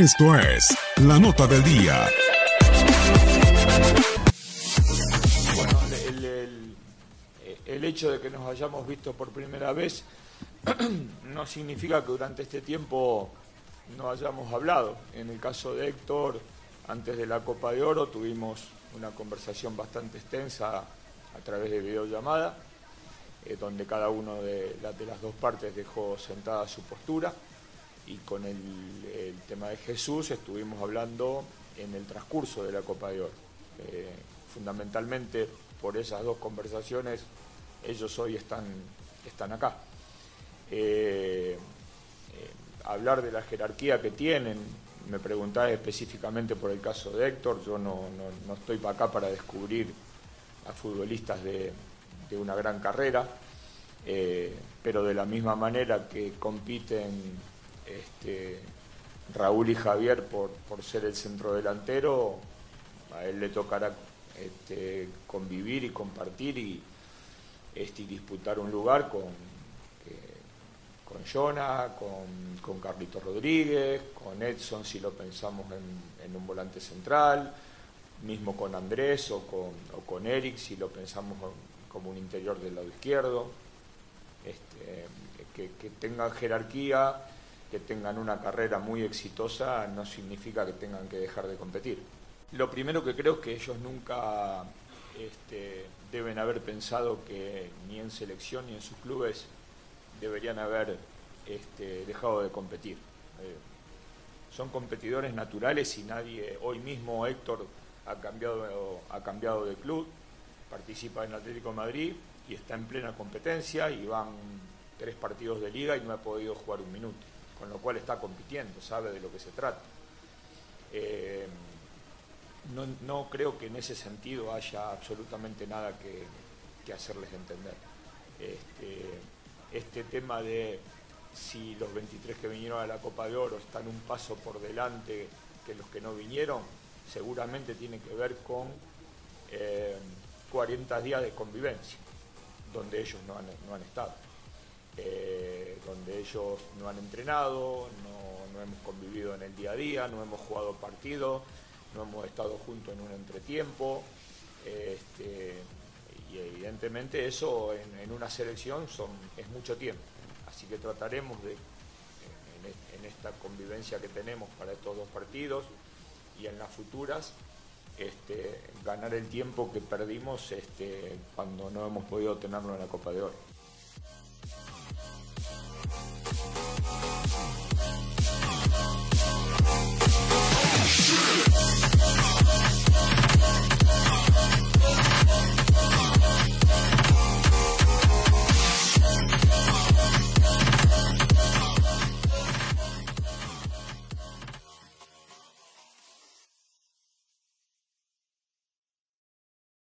Esto es La Nota del Día. Bueno, el, hecho de que nos hayamos visto por primera vez no significa que durante este tiempo no hayamos hablado. En el caso de Héctor, antes de la Copa de Oro tuvimos una conversación bastante extensa a través de videollamada, eh, donde cada uno de, la- de las dos partes dejó sentada su postura. Y con el, tema de Jesús estuvimos hablando en el transcurso de la Copa de Oro. Eh, fundamentalmente por esas dos conversaciones ellos hoy están, están acá. Eh, eh, hablar de la jerarquía que tienen, me preguntás específicamente por el caso de Héctor, yo no, no- no estoy para acá para descubrir a futbolistas de, de una gran carrera, pero de la misma manera que compiten este, Raúl y Javier por, por ser el centro delantero, a él le tocará este, convivir y compartir y, este, y disputar un lugar con, con Jonah, con, con Carlito Rodríguez, con Edson si lo pensamos en, un volante central, mismo con Andrés o con, o con Eric si lo pensamos como un interior del lado izquierdo, este, que, que jerarquía, que tengan una carrera muy exitosa, no significa que tengan que dejar de competir. Lo primero que creo es que ellos nunca este, deben haber pensado que ni en selección ni en sus clubes deberían haber este, dejado de competir. Eh, son competidores naturales y nadie, hoy mismo Héctor ha cambiado, ha cambiado de club, participa en Atlético Madrid y está en plena competencia y van tres partidos de liga y no ha podido jugar un minuto, con lo cual está compitiendo, sabe de lo que se trata. Eh, no, creo que en ese sentido haya absolutamente nada que, hacerles entender. Este, este tema de si los 23 que vinieron a la Copa de Oro están un paso por delante que los que no vinieron, seguramente tiene que ver con eh, 40 días de convivencia, donde ellos no han estado, Eh, donde ellos no han entrenado, no, hemos convivido en el día a día, no hemos jugado partidos, no hemos estado juntos en un entretiempo. Este, y evidentemente eso en, una selección es mucho tiempo. Así que trataremos de, en, en esta convivencia que tenemos para estos dos partidos y en las futuras, este, ganar el tiempo que perdimos este, cuando no hemos podido tenerlo en la Copa de Oro.